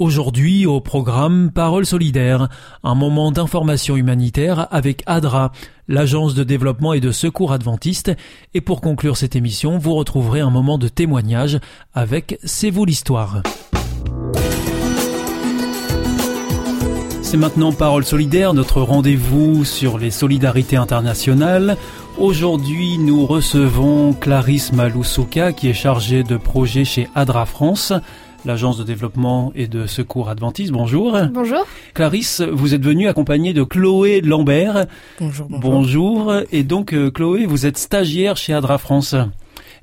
Aujourd'hui au programme Parole solidaire, un moment d'information humanitaire avec ADRA, l'agence de développement et de secours adventiste, et pour conclure cette émission, vous retrouverez un moment de témoignage avec C'est vous l'histoire. C'est maintenant Parole solidaire, notre rendez-vous sur les solidarités internationales. Aujourd'hui, nous recevons Clarisse Maloussouka qui est chargée de projet chez ADRA France l'agence de développement et de secours adventiste. Bonjour. Bonjour. Clarisse, vous êtes venue accompagnée de Chloé Lambert. Bonjour. Bonjour. Et donc, euh, Chloé, vous êtes stagiaire chez Adra France.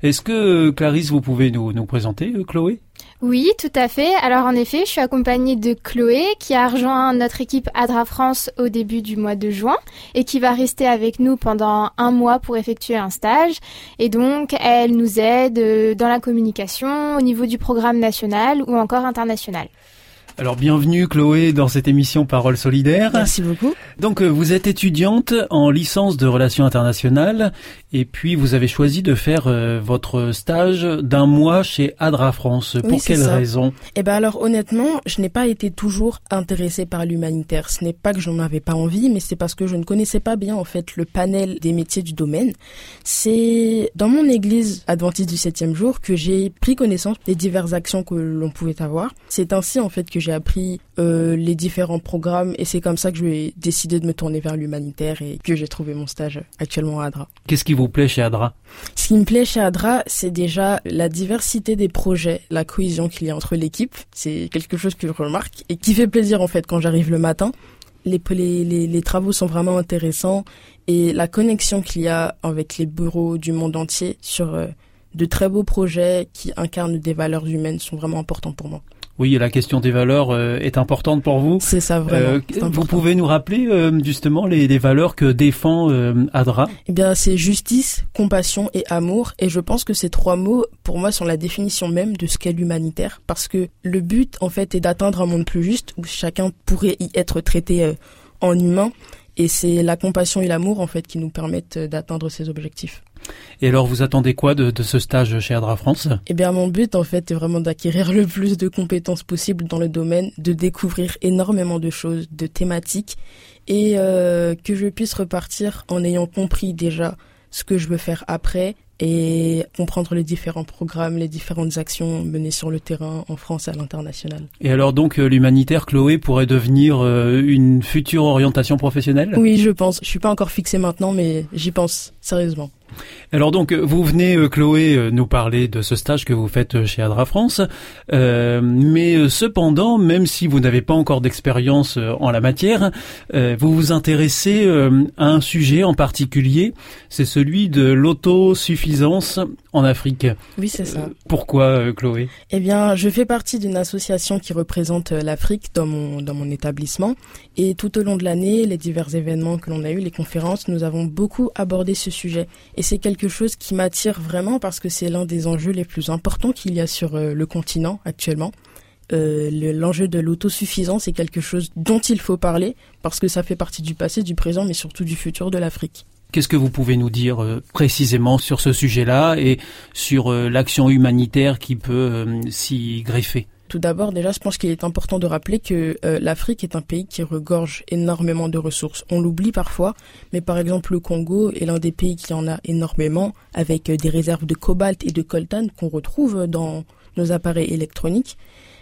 Est-ce que, Clarisse, vous pouvez nous, nous présenter, euh, Chloé? Oui, tout à fait. Alors en effet, je suis accompagnée de Chloé qui a rejoint notre équipe Adra France au début du mois de juin et qui va rester avec nous pendant un mois pour effectuer un stage. Et donc, elle nous aide euh, dans la communication au niveau du programme national ou encore international. Alors bienvenue Chloé dans cette émission Parole solidaire. Merci beaucoup. Donc euh, vous êtes étudiante en licence de relations internationales et puis vous avez choisi de faire euh, votre stage d'un mois chez Adra France. Pour quelle raison? Eh ben alors honnêtement, je n'ai pas été toujours intéressée par l'humanitaire. Ce n'est pas que j'en avais pas envie, mais c'est parce que je ne connaissais pas bien en fait le panel des métiers du domaine. C'est dans mon église adventiste du septième jour que j'ai pris connaissance des diverses actions que l'on pouvait avoir. C'est ainsi en fait que j'ai appris euh, les différents programmes et c'est comme ça que j'ai décidé de me tourner vers l'humanitaire et que j'ai trouvé mon stage actuellement à Adra. Qu'est-ce qui vous plaît chez Adra? Ce qui me plaît chez Adra, c'est déjà la diversité des projets, la cohésion qu'il y a entre l'équipe. C'est quelque chose que je remarque et qui fait plaisir en fait quand j'arrive le matin. Les, les, les, travaux sont vraiment intéressants et la connexion qu'il y a avec les bureaux du monde entier sur euh, de très beaux projets qui incarnent des valeurs humaines sont vraiment importants pour moi. Oui, la question des valeurs euh, est importante pour vous. C'est ça vraiment. Euh, vous pouvez nous rappeler euh, justement les, les, valeurs que défend Adra? Eh bien, c'est justice, compassion et amour. Et je pense que ces trois mots, pour moi, sont la définition même de ce qu'est l'humanitaire, parce que le but, en fait, est d'atteindre un monde plus juste où chacun pourrait y être traité en humain. Et c'est la compassion et l'amour, en fait, qui nous permettent d'atteindre ces objectifs. Et alors, vous attendez quoi de, de ce stage chez Adra France? Eh bien, mon but, en fait, est vraiment d'acquérir le plus de compétences possibles dans le domaine, de découvrir énormément de choses, de thématiques, et euh, que je puisse repartir en ayant compris déjà ce que je veux faire après, et comprendre les différents programmes, les différentes actions menées sur le terrain en France et à l'international. Et alors donc euh, l'humanitaire, Chloé, pourrait devenir euh, une future orientation professionnelle? Oui, je pense. Je suis pas encore fixée maintenant, mais j'y pense sérieusement. Alors donc vous venez euh, Chloé euh, nous parler de ce stage que vous faites euh, chez Adra France, mais cependant même si vous n'avez pas encore d'expérience en la matière, vous vous intéressez à un sujet en particulier, c'est celui de l'autosuffisance en Afrique. Oui c'est ça. pourquoi Chloé? Eh bien je fais partie d'une association qui représente l'Afrique dans mon dans mon établissement et tout au long de l'année les divers événements que l'on a eu, les conférences, nous avons beaucoup abordé ce sujet et c'est quelque chose qui m'attire vraiment parce que c'est l'un des enjeux les plus importants qu'il y a sur euh, le continent actuellement. Euh, l'enjeu de l'autosuffisance est quelque chose dont il faut parler parce que ça fait partie du passé, du présent, mais surtout du futur de l'Afrique. Qu'est-ce que vous pouvez nous dire euh, précisément sur ce sujet-là et sur l'action humanitaire qui peut s'y greffer? Tout d'abord, déjà, je pense qu'il est important de rappeler que euh, l'Afrique est un pays qui regorge énormément de ressources. On l'oublie parfois, mais par exemple, le Congo est l'un des pays qui en a énormément, avec euh, des réserves de cobalt et de coltan qu'on retrouve dans nos appareils électroniques.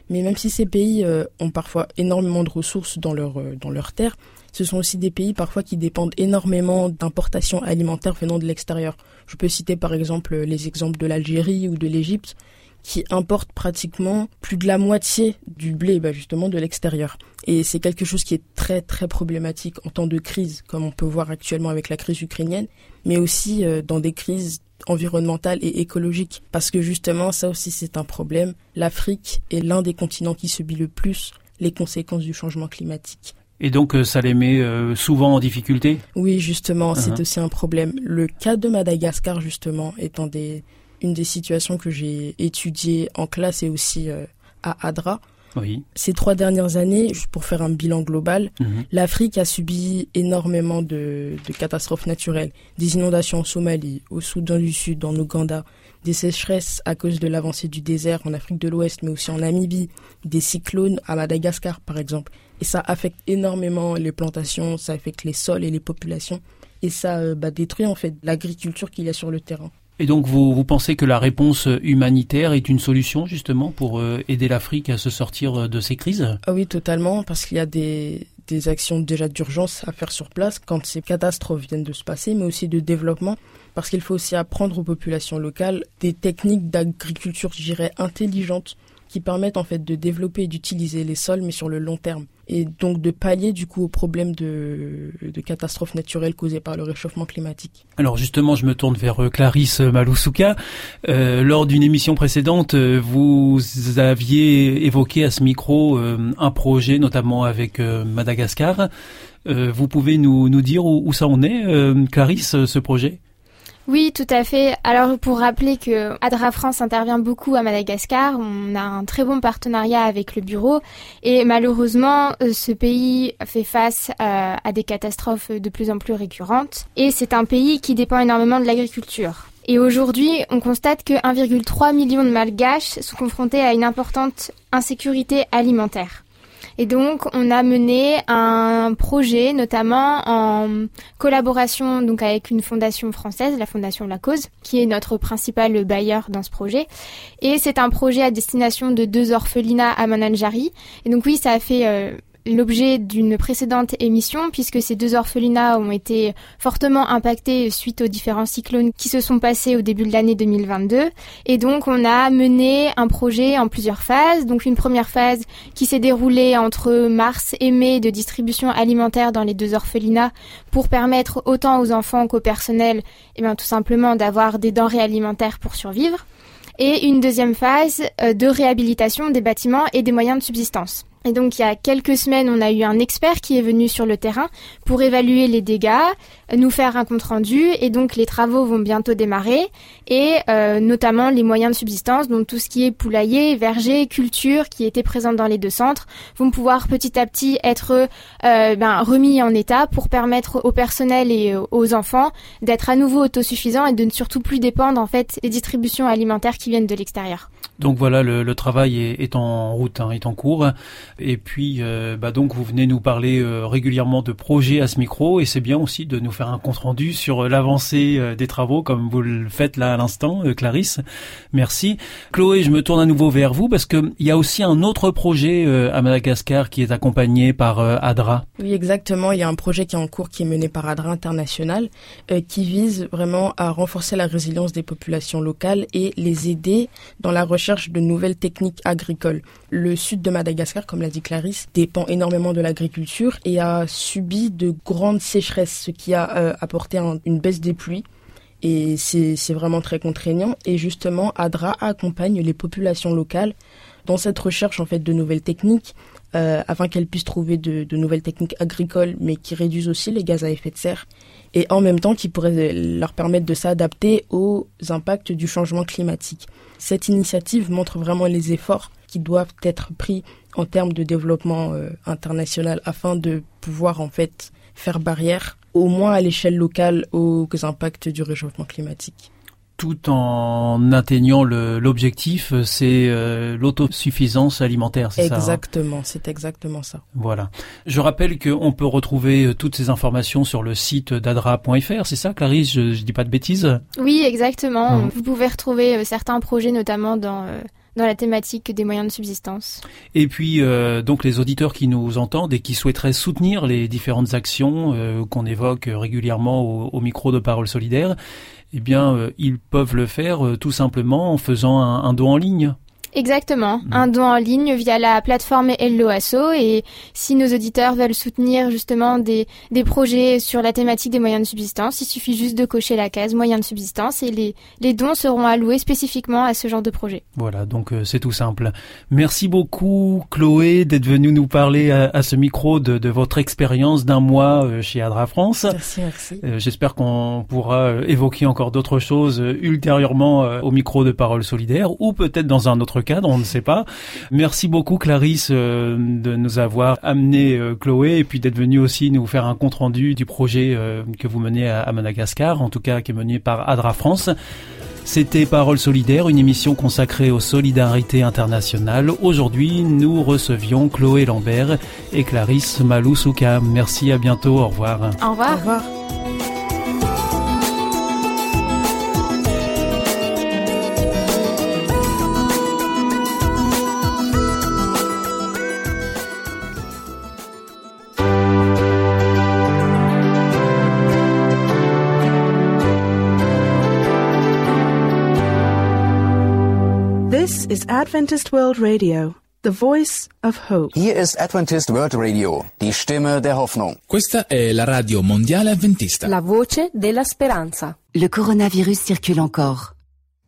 Mais même si ces pays euh, ont parfois énormément de ressources dans leur dans leurs terres, ce sont aussi des pays parfois qui dépendent énormément d'importations alimentaires venant de l'extérieur. Je peux citer par exemple les exemples de l'Algérie ou de l'Égypte qui importe pratiquement plus de la moitié du blé, bah justement, de l'extérieur. Et c'est quelque chose qui est très très problématique en temps de crise, comme on peut voir actuellement avec la crise ukrainienne, mais aussi euh, dans des crises environnementales et écologiques. Parce que justement, ça aussi c'est un problème. L'Afrique est l'un des continents qui subit le plus les conséquences du changement climatique. Et donc euh, ça les met euh, souvent en difficulté Oui, justement, c'est uh-huh. aussi un problème. Le cas de Madagascar, justement, étant des, une des situations que j'ai étudiées en classe et aussi euh, à ADRA. Oui. Ces trois dernières années, juste pour faire un bilan global, uh-huh. l'Afrique a subi énormément de, de, catastrophes naturelles. Des inondations en Somalie, au Soudan du Sud, en Ouganda, des sécheresses à cause de l'avancée du désert en Afrique de l'Ouest, mais aussi en Namibie, des cyclones à Madagascar par exemple. Et ça affecte énormément les plantations, ça affecte les sols et les populations, et ça euh, bah, détruit en fait l'agriculture qu'il y a sur le terrain. Et donc vous, vous pensez que la réponse humanitaire est une solution justement pour euh, aider l'Afrique à se sortir euh, de ces crises? Ah oui, totalement, parce qu'il y a des, des actions déjà d'urgence à faire sur place quand ces catastrophes viennent de se passer, mais aussi de développement parce qu'il faut aussi apprendre aux populations locales des techniques d'agriculture, je dirais, intelligentes qui permettent en fait de développer et d'utiliser les sols mais sur le long terme et donc de pallier du coup aux problèmes de, catastrophes naturelles causées par le réchauffement climatique. Alors justement, je me tourne vers euh, Clarisse Maloussouka. Euh, lors d'une émission précédente, euh, vous aviez évoqué à ce micro un projet, notamment avec Madagascar. vous pouvez nous, dire où ça en est, Clarisse, ce projet? Oui, tout à fait. Alors pour rappeler que Adra France intervient beaucoup à Madagascar, on a un très bon partenariat avec le bureau et malheureusement euh, ce pays fait face euh, à des catastrophes de plus en plus récurrentes et c'est un pays qui dépend énormément de l'agriculture. Et aujourd'hui, on constate que 1,3 million de Malgaches sont confrontés à une importante insécurité alimentaire. Et donc, on a mené un projet, notamment en collaboration donc avec une fondation française, la Fondation La Cause, qui est notre principal bailleur dans ce projet. Et c'est un projet à destination de deux orphelinats à Mananjari. Et donc oui, ça a fait euh, l'objet d'une précédente émission puisque ces deux orphelinats ont été fortement impactés suite aux différents cyclones qui se sont passés au début de l'année 2022 et donc on a mené un projet en plusieurs phases. Donc une première phase qui s'est déroulée entre mars et mai de distribution alimentaire dans les deux orphelinats pour permettre autant aux enfants qu'au personnel et eh bien tout simplement d'avoir des denrées alimentaires pour survivre. Et une deuxième phase euh, de réhabilitation des bâtiments et des moyens de subsistance. Et donc il y a quelques semaines, on a eu un expert qui est venu sur le terrain pour évaluer les dégâts, nous faire un compte rendu et donc les travaux vont bientôt démarrer et euh, notamment les moyens de subsistance, donc tout ce qui est poulailler, verger, culture qui était présente dans les deux centres, vont pouvoir petit à petit être euh, ben, remis en état pour permettre au personnel et aux enfants d'être à nouveau autosuffisants et de ne surtout plus dépendre en fait des distributions alimentaires qui viennent de l'extérieur. Donc voilà, le, travail est, en route, hein, est en cours. Et puis, euh, bah donc vous venez nous parler euh, régulièrement de projets à ce micro, et c'est bien aussi de nous faire un compte rendu sur euh, l'avancée des travaux, comme vous le faites là à l'instant, Clarisse. Merci. Chloé, je me tourne à nouveau vers vous parce que il y a aussi un autre projet à Madagascar qui est accompagné par ADRA. Oui, exactement. Il y a un projet qui est en cours, qui est mené par ADRA International, qui vise vraiment à renforcer la résilience des populations locales et les aider dans la recherche de nouvelles techniques agricoles. Le sud de Madagascar, comme l'a dit Clarisse, dépend énormément de l'agriculture et a subi de grandes sécheresses, ce qui a euh, apporté une baisse des pluies. Et c'est vraiment très contraignant. Et justement, ADRA accompagne les populations locales dans cette recherche en fait de nouvelles techniques euh, afin qu'elles puissent trouver de, nouvelles techniques agricoles, mais qui réduisent aussi les gaz à effet de serre, et en même temps qui pourraient leur permettre de s'adapter aux impacts du changement climatique. Cette initiative montre vraiment les efforts qui doivent être pris en termes de développement euh, international afin de pouvoir en fait faire barrière, au moins à l'échelle locale, aux impacts du réchauffement climatique tout en atteignant l'objectif, c'est euh, l'autosuffisance alimentaire, c'est ça hein Exactement, c'est exactement ça. Voilà. Je rappelle qu'on peut retrouver euh, toutes ces informations sur le site d'adra.fr, c'est ça, Clarisse je, je dis pas de bêtises Oui, exactement. Hum. Vous pouvez retrouver euh, certains projets, notamment dans dans la thématique des moyens de subsistance. Et puis euh, donc les auditeurs qui nous entendent et qui souhaiteraient soutenir les différentes actions euh, qu'on évoque régulièrement au, au, micro de Parole Solidaire, eh bien, ils peuvent le faire tout simplement en faisant un don en ligne. Exactement, mm. un don en ligne via la plateforme Helloasso et si nos auditeurs veulent soutenir justement des, des projets sur la thématique des moyens de subsistance, il suffit juste de cocher la case moyens de subsistance et les, les dons seront alloués spécifiquement à ce genre de projet. Voilà, donc euh, c'est tout simple. Merci beaucoup Chloé d'être venue nous parler à, ce micro de, de votre expérience d'un mois euh, chez Adra France. Merci, merci. Euh, j'espère qu'on pourra évoquer encore d'autres choses ultérieurement au micro de Parole Solidaire ou peut-être dans un autre cadre, on ne sait pas. Merci beaucoup Clarisse euh, de nous avoir amené euh, Chloé et puis d'être venue aussi nous faire un compte rendu du projet euh, que vous menez à, Madagascar, en tout cas qui est mené par Adra France. C'était Parole solidaire, une émission consacrée aux solidarités internationales. Aujourd'hui, nous recevions Chloé Lambert et Clarisse Maloussouka. Merci, à bientôt, au revoir. Au revoir. Au revoir. Is Adventist World Radio, the voice of hope. Hier ist Adventist World Radio, die Stimme der Hoffnung. Questa è la radio mondiale adventista. La voce della speranza. Le coronavirus circule encore.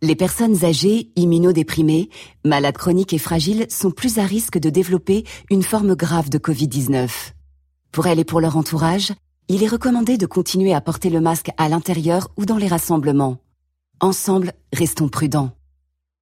Les personnes âgées, immunodéprimées, malades chroniques et fragiles sont plus à risque de développer une forme grave de Covid-19. Pour elles et pour leur entourage, il est recommandé de continuer à porter le masque à l'intérieur ou dans les rassemblements. Ensemble, restons prudents.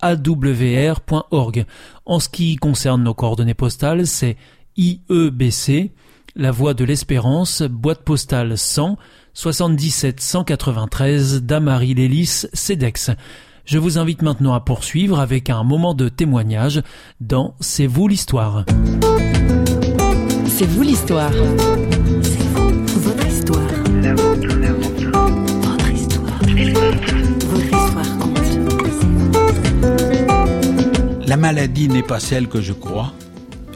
awr.org. En ce qui concerne nos coordonnées postales, c'est IEBC, La Voie de l'Espérance, boîte postale 100, 77 193 Damary Lélis, CEDEX. Je vous invite maintenant à poursuivre avec un moment de témoignage dans C'est vous l'histoire. C'est vous l'histoire. Maladie n'est pas celle que je crois,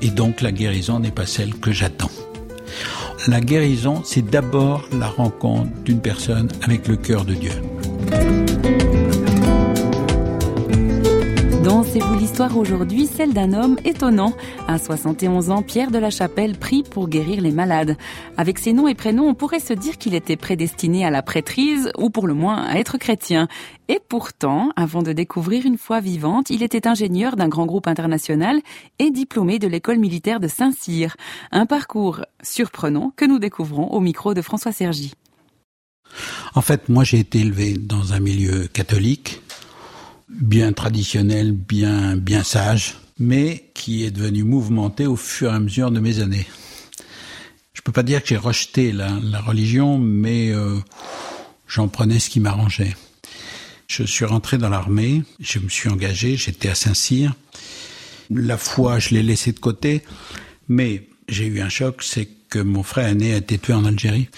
et donc la guérison n'est pas celle que j'attends. La guérison, c'est d'abord la rencontre d'une personne avec le cœur de Dieu. C'est vous l'histoire aujourd'hui, celle d'un homme étonnant. À 71 ans, Pierre de la Chapelle prie pour guérir les malades. Avec ses noms et prénoms, on pourrait se dire qu'il était prédestiné à la prêtrise, ou pour le moins à être chrétien. Et pourtant, avant de découvrir une foi vivante, il était ingénieur d'un grand groupe international et diplômé de l'école militaire de Saint-Cyr. Un parcours surprenant que nous découvrons au micro de François Sergi. En fait, moi j'ai été élevé dans un milieu catholique bien traditionnel, bien, bien sage, mais qui est devenu mouvementé au fur et à mesure de mes années. Je peux pas dire que j'ai rejeté la, religion, mais euh, j'en prenais ce qui m'arrangeait. Je suis rentré dans l'armée, je me suis engagé, j'étais à Saint-Cyr. La foi, je l'ai laissée de côté, mais j'ai eu un choc, c'est que mon frère aîné a été tué en Algérie.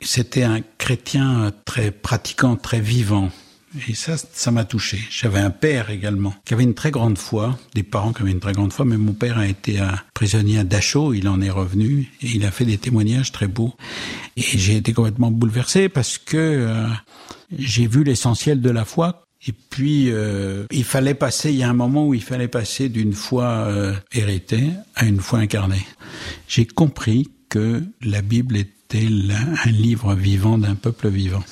C'était un chrétien très pratiquant, très vivant. Et ça, ça m'a touché. J'avais un père également qui avait une très grande foi, des parents qui avaient une très grande foi, mais mon père a été un prisonnier à Dachau, il en est revenu et il a fait des témoignages très beaux. Et j'ai été complètement bouleversé parce que euh, j'ai vu l'essentiel de la foi. Et puis, euh, il fallait passer, il y a un moment où il fallait passer d'une foi euh, héritée à une foi incarnée. J'ai compris que la Bible était un livre vivant d'un peuple vivant.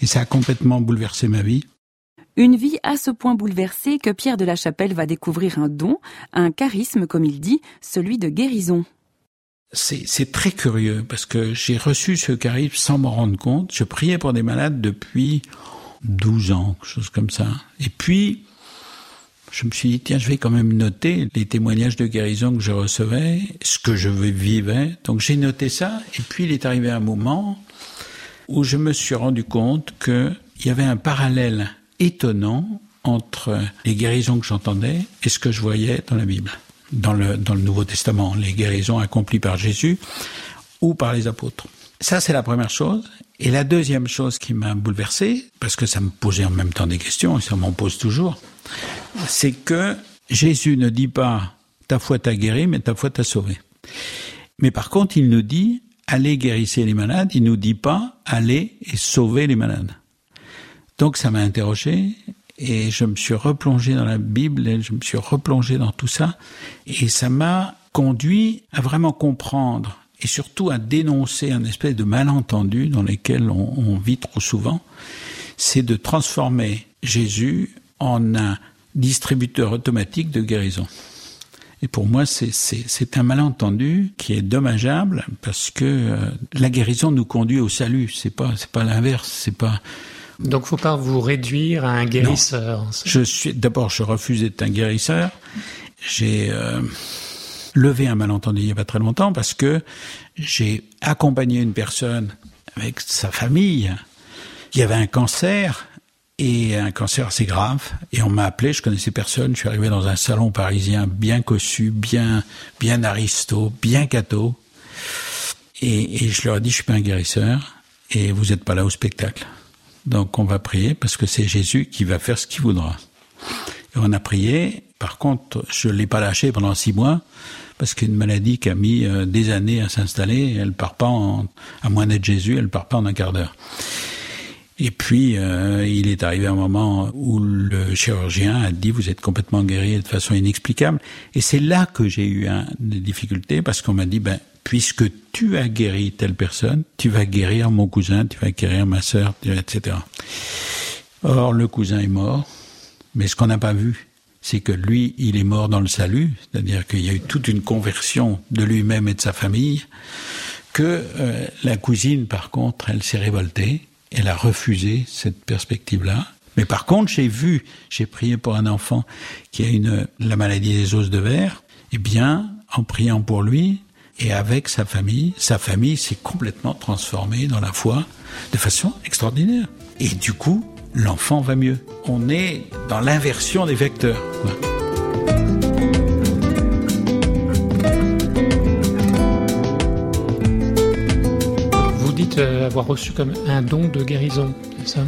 Et ça a complètement bouleversé ma vie. Une vie à ce point bouleversée que Pierre de la Chapelle va découvrir un don, un charisme, comme il dit, celui de guérison. C'est très curieux parce que j'ai reçu ce charisme sans m'en rendre compte. Je priais pour des malades depuis 12 ans, quelque chose comme ça. Et puis, je me suis dit, tiens, je vais quand même noter les témoignages de guérison que je recevais, ce que je vivais. Donc j'ai noté ça. Et puis il est arrivé un moment où je me suis rendu compte qu'il y avait un parallèle étonnant entre les guérisons que j'entendais et ce que je voyais dans la Bible, dans le, dans le Nouveau Testament, les guérisons accomplies par Jésus ou par les apôtres. Ça, c'est la première chose. Et la deuxième chose qui m'a bouleversé, parce que ça me posait en même temps des questions, et ça m'en pose toujours, c'est que Jésus ne dit pas ta foi t'a guéri, mais ta foi t'a sauvé. Mais par contre, il nous dit allez guérissez les malades, il nous dit pas allez et sauvez les malades. Donc ça m'a interrogé et je me suis replongé dans la Bible et je me suis replongé dans tout ça et ça m'a conduit à vraiment comprendre et surtout à dénoncer un espèce de malentendu dans lequel on vit trop souvent, c'est de transformer Jésus en un distributeur automatique de guérison. Et pour moi, c'est un malentendu qui est dommageable parce que euh, la guérison nous conduit au salut. C'est pas c'est pas l'inverse. C'est pas donc, faut pas vous réduire à un guérisseur. Je suis d'abord, je refuse d'être un guérisseur. J'ai euh, levé un malentendu il y a pas très longtemps parce que j'ai accompagné une personne avec sa famille qui avait un cancer et un cancer assez grave. Et on m'a appelé, je connaissais personne. Je suis arrivé dans un salon parisien bien cossu, bien, bien aristo, bien catho. Et, et je leur ai dit, je suis pas un guérisseur et vous n'êtes pas là au spectacle. Donc on va prier parce que c'est Jésus qui va faire ce qu'il voudra. Et on a prié. Par contre, je l'ai pas lâché pendant six mois parce qu'une maladie qui a mis euh, des années à s'installer, elle part pas en, à moins d'être Jésus, elle part pas en un quart d'heure. Et puis, euh, il est arrivé un moment où le chirurgien a dit vous êtes complètement guéri de façon inexplicable. Et c'est là que j'ai eu des difficultés parce qu'on m'a dit ben puisque tu as guéri telle personne, tu vas guérir mon cousin, tu vas guérir ma sœur, etc. Or, le cousin est mort, mais ce qu'on n'a pas vu, c'est que lui, il est mort dans le salut, c'est-à-dire qu'il y a eu toute une conversion de lui-même et de sa famille, que euh, la cousine, par contre, elle s'est révoltée, elle a refusé cette perspective-là. Mais par contre, j'ai vu, j'ai prié pour un enfant qui a une, la maladie des os de verre. Eh bien, en priant pour lui et avec sa famille, sa famille s'est complètement transformée dans la foi de façon extraordinaire. Et du coup, l'enfant va mieux. On est dans l'inversion des vecteurs. Avoir reçu comme un don de guérison, c'est ça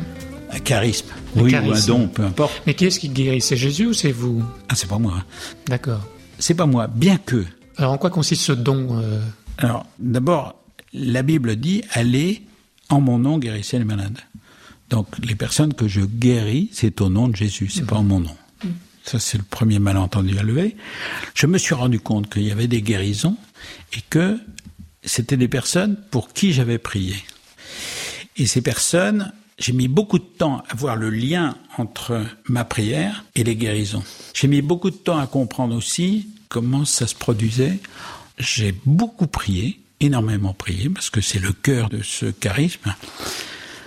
Un charisme, oui, ou un don, peu importe. Mais qui est-ce qui guérit? C'est Jésus ou c'est vous? Ah, c'est pas moi. D'accord. C'est pas moi, bien que. Alors, en quoi consiste ce don euh? Alors, d'abord, la Bible dit allez en mon nom guérissez les malades. Donc, les personnes que je guéris, c'est au nom de Jésus, c'est pas en mon nom. Ça, c'est le premier malentendu à lever. Je me suis rendu compte qu'il y avait des guérisons et que c'était des personnes pour qui j'avais prié. Et ces personnes, j'ai mis beaucoup de temps à voir le lien entre ma prière et les guérisons. J'ai mis beaucoup de temps à comprendre aussi comment ça se produisait. J'ai beaucoup prié, énormément prié, parce que c'est le cœur de ce charisme.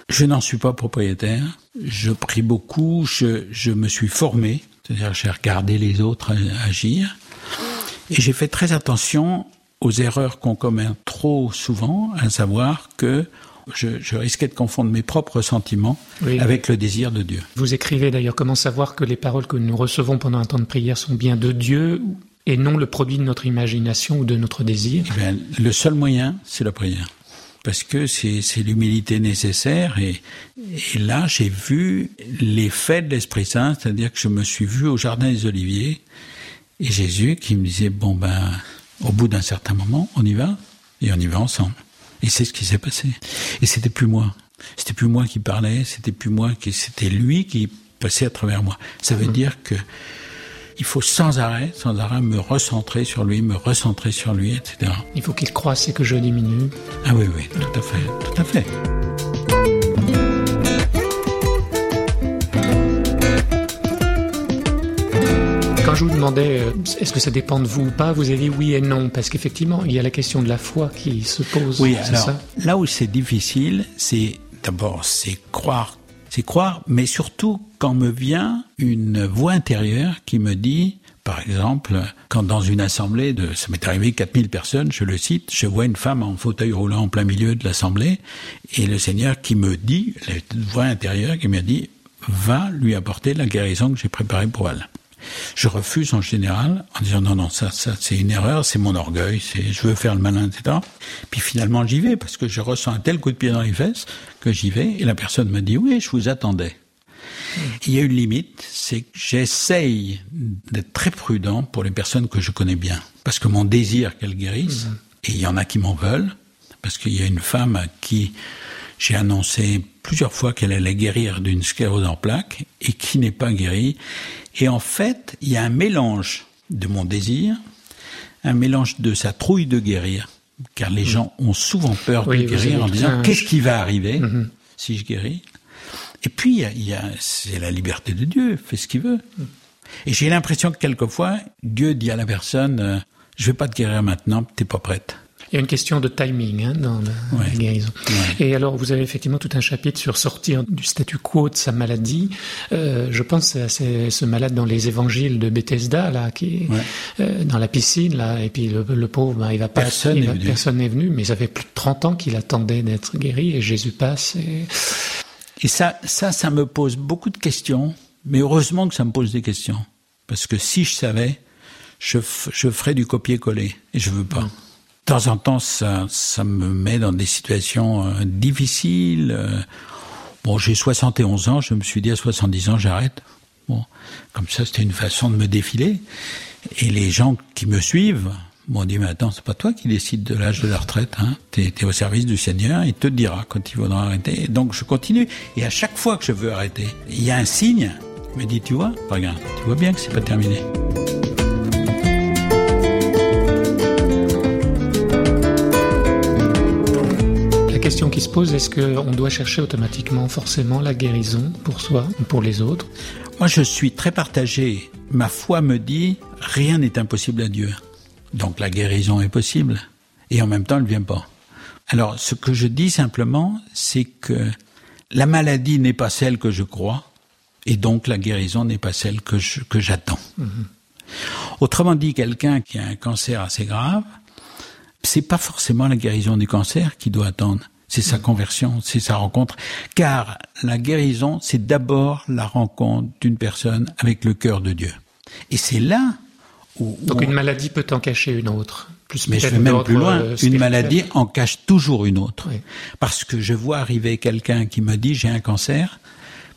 Je n'en suis pas propriétaire. Je prie beaucoup. Je, je me suis formé, c'est-à-dire j'ai regardé les autres agir. Et j'ai fait très attention aux erreurs qu'on commet trop souvent, à savoir que je, risquais de confondre mes propres sentiments avec le désir de Dieu. Vous écrivez d'ailleurs comment savoir que les paroles que nous recevons pendant un temps de prière sont bien de Dieu et non le produit de notre imagination ou de notre désir? Eh Le seul moyen, c'est la prière. Parce que c'est l'humilité nécessaire et, et là j'ai vu l'effet de l'Esprit Saint, c'est-à-dire que je me suis vu au Jardin des Oliviers et Jésus qui me disait, bon ben, au bout d'un certain moment, on y va et on y va ensemble. Et c'est ce qui s'est passé. Et c'était plus moi. C'était plus moi qui parlais, c'était plus moi qui, c'était lui qui passait à travers moi. Ça veut mmh. dire que il faut sans arrêt, sans arrêt me recentrer sur lui, me recentrer sur lui, etc. Il faut qu'il croisse et que je diminue. Ah oui, oui, tout à fait, tout à fait. Quand je vous demandais euh, est-ce que ça dépend de vous ou pas, vous avez dit oui et non, parce qu'effectivement, il y a la question de la foi qui se pose. Oui, alors, ça là où c'est difficile, c'est d'abord, c'est croire, c'est croire, mais surtout quand me vient une voix intérieure qui me dit, par exemple, quand dans une assemblée de, ça m'est arrivé 4000 personnes, je le cite, je vois une femme en fauteuil roulant en plein milieu de l'assemblée, et le Seigneur qui me dit, la voix intérieure qui me dit, va lui apporter la guérison que j'ai préparée pour elle. Je refuse en général en disant non non ça ça c'est une erreur, c'est mon orgueil, c'est je veux faire le malin etc. Puis finalement j'y vais parce que je ressens un tel coup de pied dans les fesses que j'y vais et la personne me dit oui je vous attendais. Il y a une limite, c'est que j'essaye d'être très prudent pour les personnes que je connais bien parce que mon désir qu'elles guérissent et il y en a qui m'en veulent parce qu'il y a une femme à qui j'ai annoncé plusieurs fois qu'elle allait guérir d'une sclérose en plaques et qui n'est pas guérie. Et en fait, il y a un mélange de mon désir, un mélange de sa trouille de guérir, car les gens ont souvent peur de guérir en disant qu'est-ce qui va arriver mm-hmm. si je guéris? Et puis, il y a, c'est la liberté de Dieu, fait ce qu'il veut. Et j'ai l'impression que quelquefois, Dieu dit à la personne, euh, je vais pas te guérir maintenant, t'es pas prête. Il y a une question de timing hein, dans la, guérison. Et alors, vous avez effectivement tout un chapitre sur sortir du statu quo de sa maladie. Euh, je pense à ce malade dans les évangiles de Bethesda, là, qui euh, dans la piscine, là, et puis le, pauvre, ben, il va pas, personne n'est venu. personne n'est venu, mais ça fait plus de 30 ans qu'il attendait d'être guéri, et Jésus passe. Et, et ça, ça, ça me pose beaucoup de questions, mais heureusement que ça me pose des questions, parce que si je savais, je, je ferais du copier-coller, et je veux pas. De temps en temps, ça, ça me met dans des situations euh, difficiles. Euh. Bon, j'ai 71 ans, je me suis dit à 70 ans, j'arrête. Bon, comme ça, c'était une façon de me défiler. Et les gens qui me suivent m'ont dit, mais attends, c'est pas toi qui décides de l'âge de la retraite, hein. T'es es au service du Seigneur, il te dira quand il faudra arrêter. donc, je continue. Et à chaque fois que je veux arrêter, il y a un signe qui me dit, tu vois, regarde, tu vois bien que c'est pas terminé. Pose, est-ce qu'on doit chercher automatiquement forcément la guérison pour soi ou pour les autres? Moi, je suis très partagé. Ma foi me dit, rien n'est impossible à Dieu. Donc la guérison est possible. Et en même temps, elle ne vient pas. Alors, ce que je dis simplement, c'est que la maladie n'est pas celle que je crois, et donc la guérison n'est pas celle que j'attends. Que mhm. Autrement dit, quelqu'un qui a un cancer assez grave, c'est pas forcément la guérison du cancer qui doit attendre c'est sa conversion, c'est sa rencontre. Car la guérison, c'est d'abord la rencontre d'une personne avec le cœur de Dieu. Et c'est là où... Donc une maladie peut en cacher une autre. Plus Mais je vais même plus loin. Euh, une maladie en cache toujours une autre. Parce que je vois arriver quelqu'un qui me dit j'ai un cancer,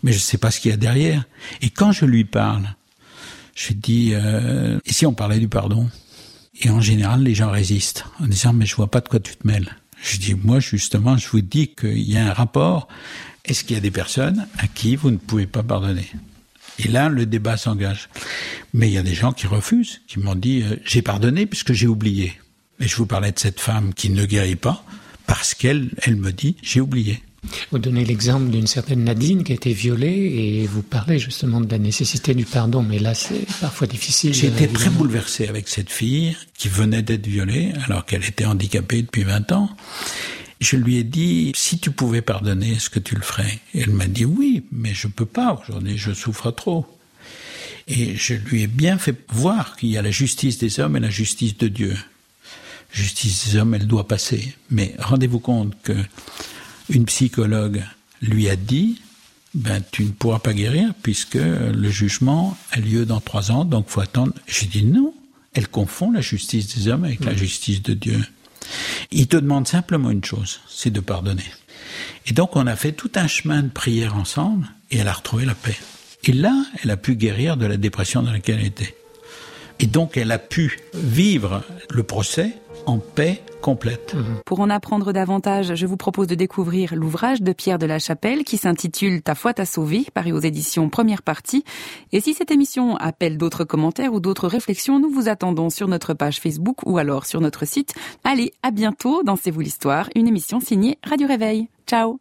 mais je ne sais pas ce qu'il y a derrière. Et quand je lui parle, je dis euh, et si on parlait du pardon? Et en général, les gens résistent en disant mais je vois pas de quoi tu te mêles. Je dis, moi, justement, je vous dis qu'il y a un rapport. Est-ce qu'il y a des personnes à qui vous ne pouvez pas pardonner? Et là, le débat s'engage. Mais il y a des gens qui refusent, qui m'ont dit, euh, j'ai pardonné puisque j'ai oublié. Et je vous parlais de cette femme qui ne guérit pas parce qu'elle, elle me dit, j'ai oublié. Vous donnez l'exemple d'une certaine Nadine qui a été violée et vous parlez justement de la nécessité du pardon, mais là c'est parfois difficile. J'ai été très bouleversé avec cette fille qui venait d'être violée alors qu'elle était handicapée depuis 20 ans. Je lui ai dit, si tu pouvais pardonner, est-ce que tu le ferais et Elle m'a dit oui, mais je peux pas aujourd'hui, je souffre trop. Et je lui ai bien fait voir qu'il y a la justice des hommes et la justice de Dieu. Justice des hommes, elle doit passer. Mais rendez-vous compte que une psychologue lui a dit ben tu ne pourras pas guérir puisque le jugement a lieu dans trois ans, donc faut attendre. J'ai dit non, elle confond la justice des hommes avec la justice de Dieu. Il te demande simplement une chose, c'est de pardonner. Et donc on a fait tout un chemin de prière ensemble et elle a retrouvé la paix. Et là, elle a pu guérir de la dépression dans laquelle elle était. Et donc elle a pu vivre le procès en paix complète. Mhm. Pour en apprendre davantage, je vous propose de découvrir l'ouvrage de Pierre de la Chapelle qui s'intitule Ta foi t'a sauvé, paru aux éditions Première Partie. Et si cette émission appelle d'autres commentaires ou d'autres réflexions, nous vous attendons sur notre page Facebook ou alors sur notre site. Allez, à bientôt dans C'est vous l'histoire, une émission signée Radio Réveil. Ciao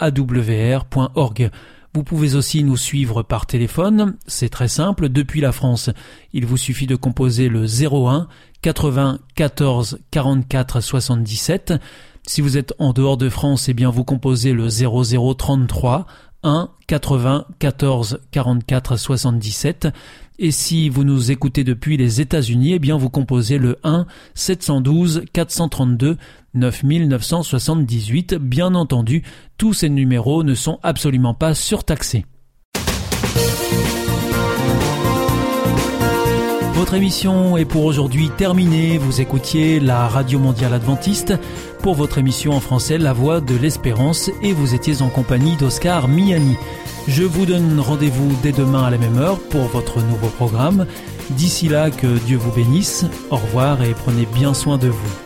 www.awr.org. Vous pouvez aussi nous suivre par téléphone, c'est très simple, depuis la France. Il vous suffit de composer le 01 80 14 44 77. Si vous êtes en dehors de France, eh bien vous composez le 0033 1 80 14 44 77. Et si vous nous écoutez depuis les États-Unis, eh bien vous composez le 1 712 432 9978. Bien entendu, tous ces numéros ne sont absolument pas surtaxés. Votre émission est pour aujourd'hui terminée. Vous écoutiez la Radio Mondiale Adventiste pour votre émission en français La Voix de l'Espérance et vous étiez en compagnie d'Oscar Miani. Je vous donne rendez-vous dès demain à la même heure pour votre nouveau programme. D'ici là, que Dieu vous bénisse. Au revoir et prenez bien soin de vous.